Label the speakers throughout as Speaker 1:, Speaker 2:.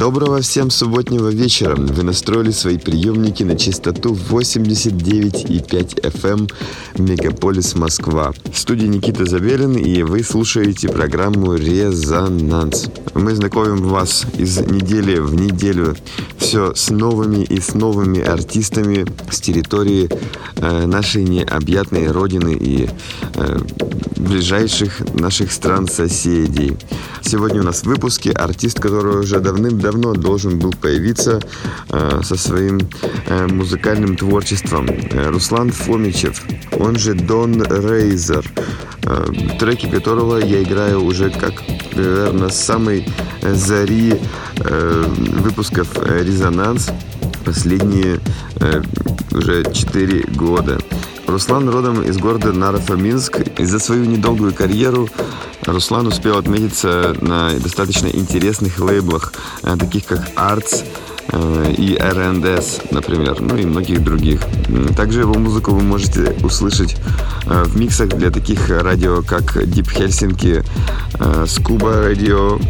Speaker 1: Доброго всем субботнего вечера. Вы настроили свои приемники на частоту 89,5 FM Мегаполис Москва. В студии Никита Забелин и вы слушаете программу «Резонанс». Мы знакомим вас из недели в неделю все с новыми и с новыми артистами с территории э, нашей необъятной родины и э, ближайших наших стран-соседей. Сегодня у нас в выпуске артист, который уже давным-давно должен был появиться э, со своим э, музыкальным творчеством. Э, Руслан Фомичев, он же Дон Рейзер, э, треки которого я играю уже как, наверное, с самой зари э, выпусков э, «Резонанс» последние э, уже 4 года. Руслан родом из города Нарафаминск. И за свою недолгую карьеру Руслан успел отметиться на достаточно интересных лейблах, э, таких как Arts э, и R&S, например, ну и многих других. Также его музыку вы можете услышать э, в миксах для таких радио, как Deep Helsinki, Scuba Radio,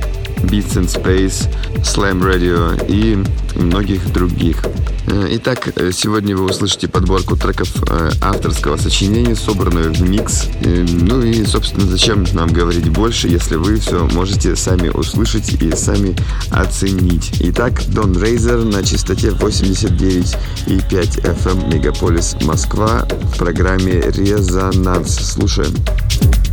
Speaker 1: Beats in Space, Slam Radio и многих других. Э, Итак, э, сегодня вы услышите подборку треков э, авторского сочинения, собранную в микс. Ну и, собственно, зачем нам говорить больше, если вы все можете сами услышать и сами оценить. Итак, Дон Рейзер на частоте 89,5 FM Мегаполис Москва в программе «Резонанс». Слушаем.
Speaker 2: Thank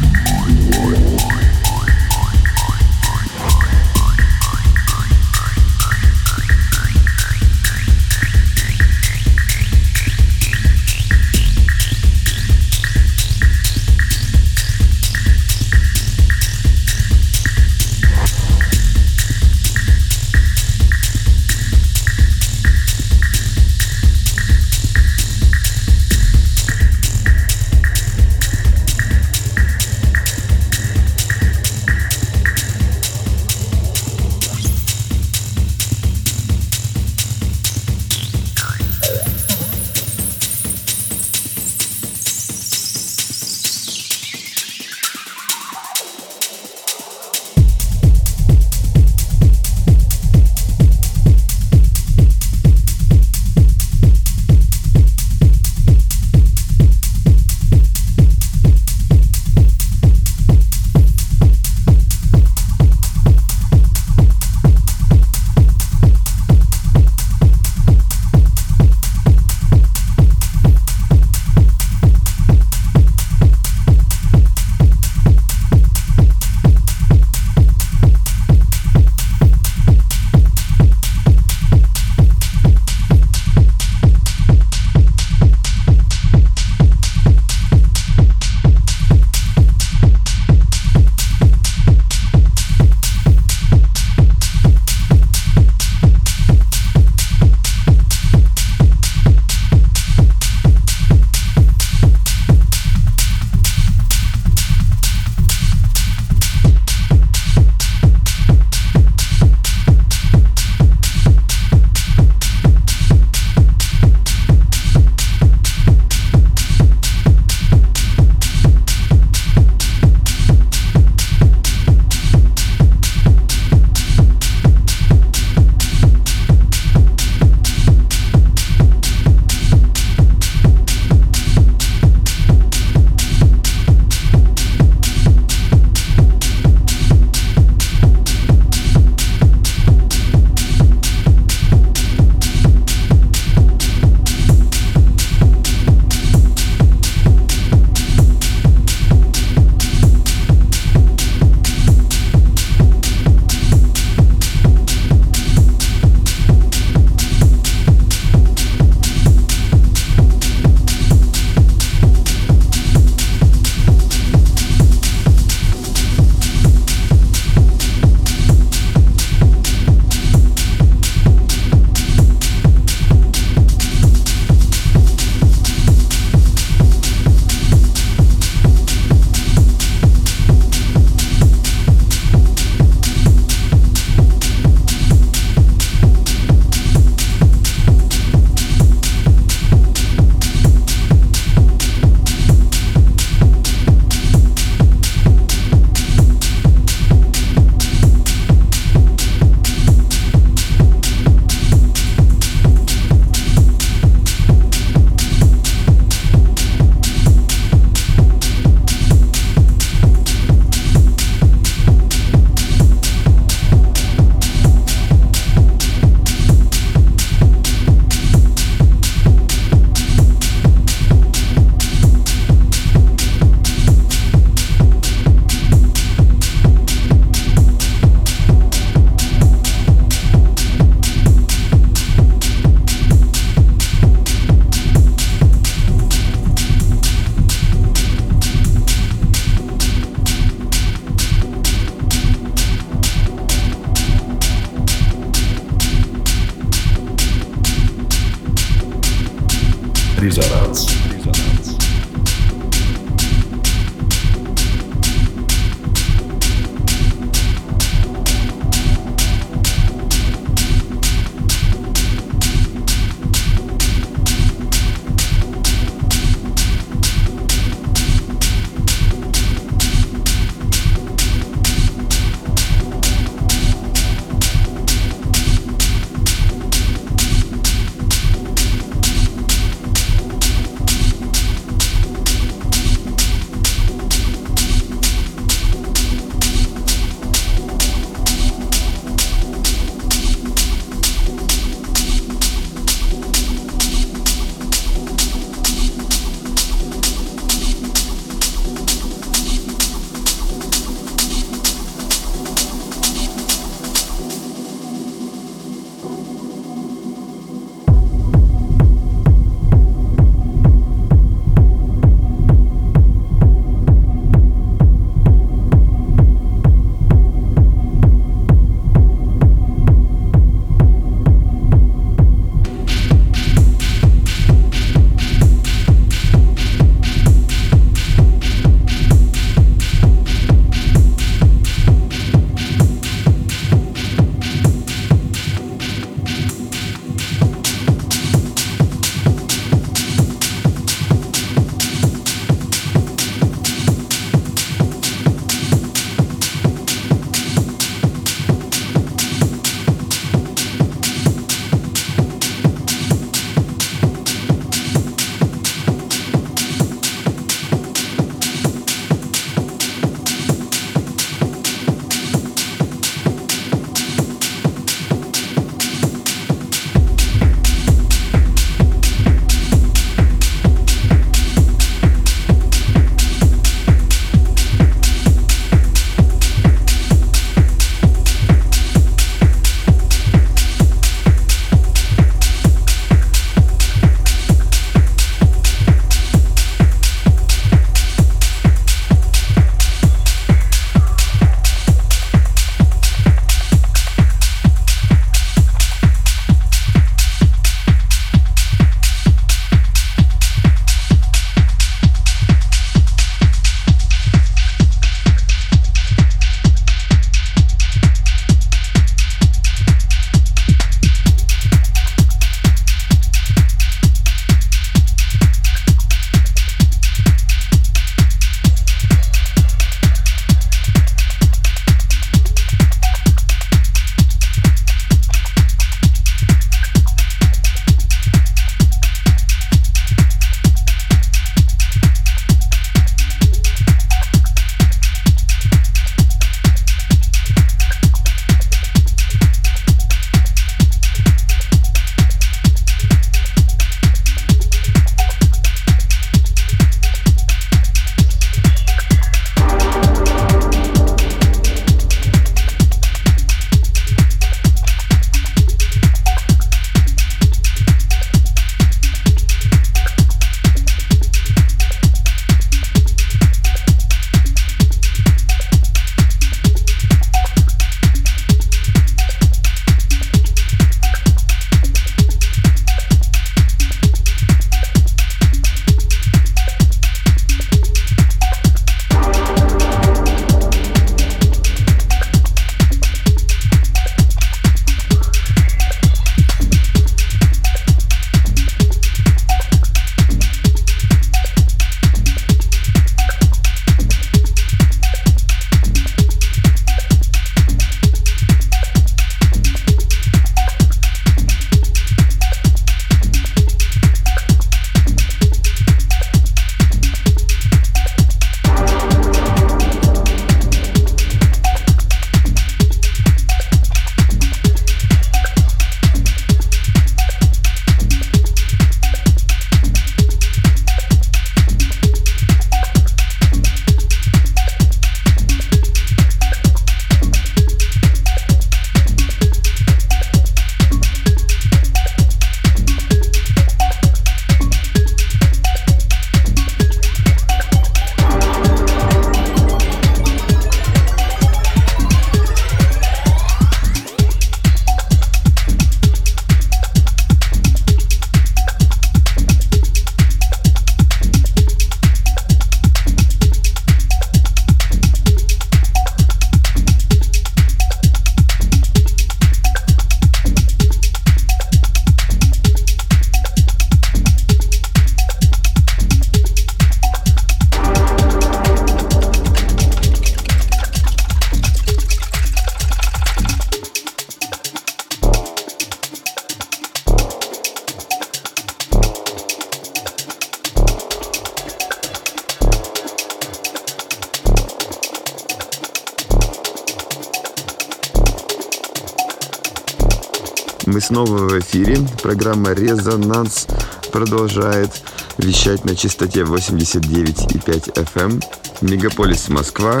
Speaker 1: снова в эфире. Программа «Резонанс» продолжает вещать на частоте 89,5 FM. Мегаполис Москва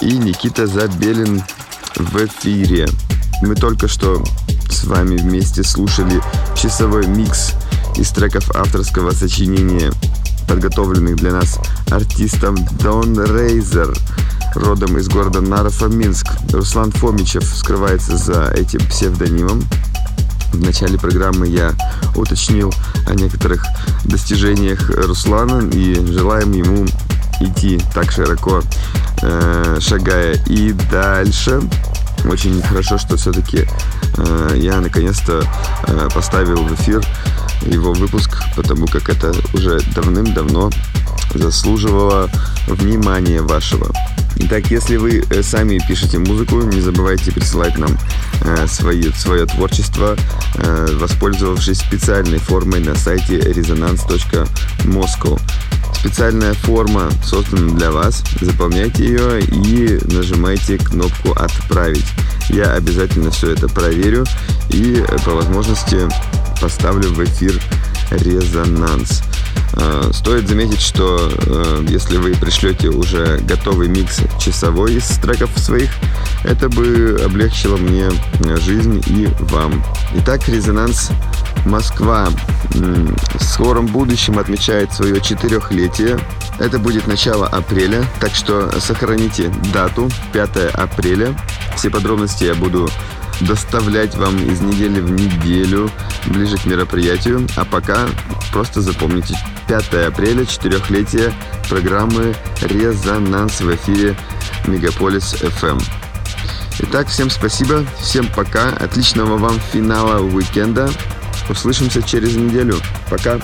Speaker 1: и Никита Забелин в эфире. Мы только что с вами вместе слушали часовой микс из треков авторского сочинения, подготовленных для нас артистом Дон Рейзер, родом из города Нарафа-Минск. Руслан Фомичев скрывается за этим псевдонимом. В начале программы я уточнил о некоторых достижениях Руслана и желаем ему идти так широко, э, шагая и дальше. Очень хорошо, что все-таки э, я наконец-то э, поставил в эфир его выпуск, потому как это уже давным-давно заслуживало внимания вашего. Итак, если вы э, сами пишете музыку, не забывайте присылать нам э, свои, свое творчество, воспользовавшись специальной формой на сайте resonance.moscow. Специальная форма создана для вас. Заполняйте ее и нажимайте кнопку «Отправить». Я обязательно все это проверю и по возможности поставлю в эфир резонанс. Э, стоит заметить, что э, если вы пришлете уже готовый микс часовой из треков своих, это бы облегчило мне жизнь и вам. Итак, резонанс Москва в скором будущем отмечает свое четырехлетие. Это будет начало апреля, так что сохраните дату 5 апреля. Все подробности я буду доставлять вам из недели в неделю ближе к мероприятию. А пока просто запомните 5 апреля, четырехлетие программы «Резонанс» в эфире Мегаполис FM. Итак, всем спасибо, всем пока, отличного вам финала уикенда. Услышимся через неделю. Пока.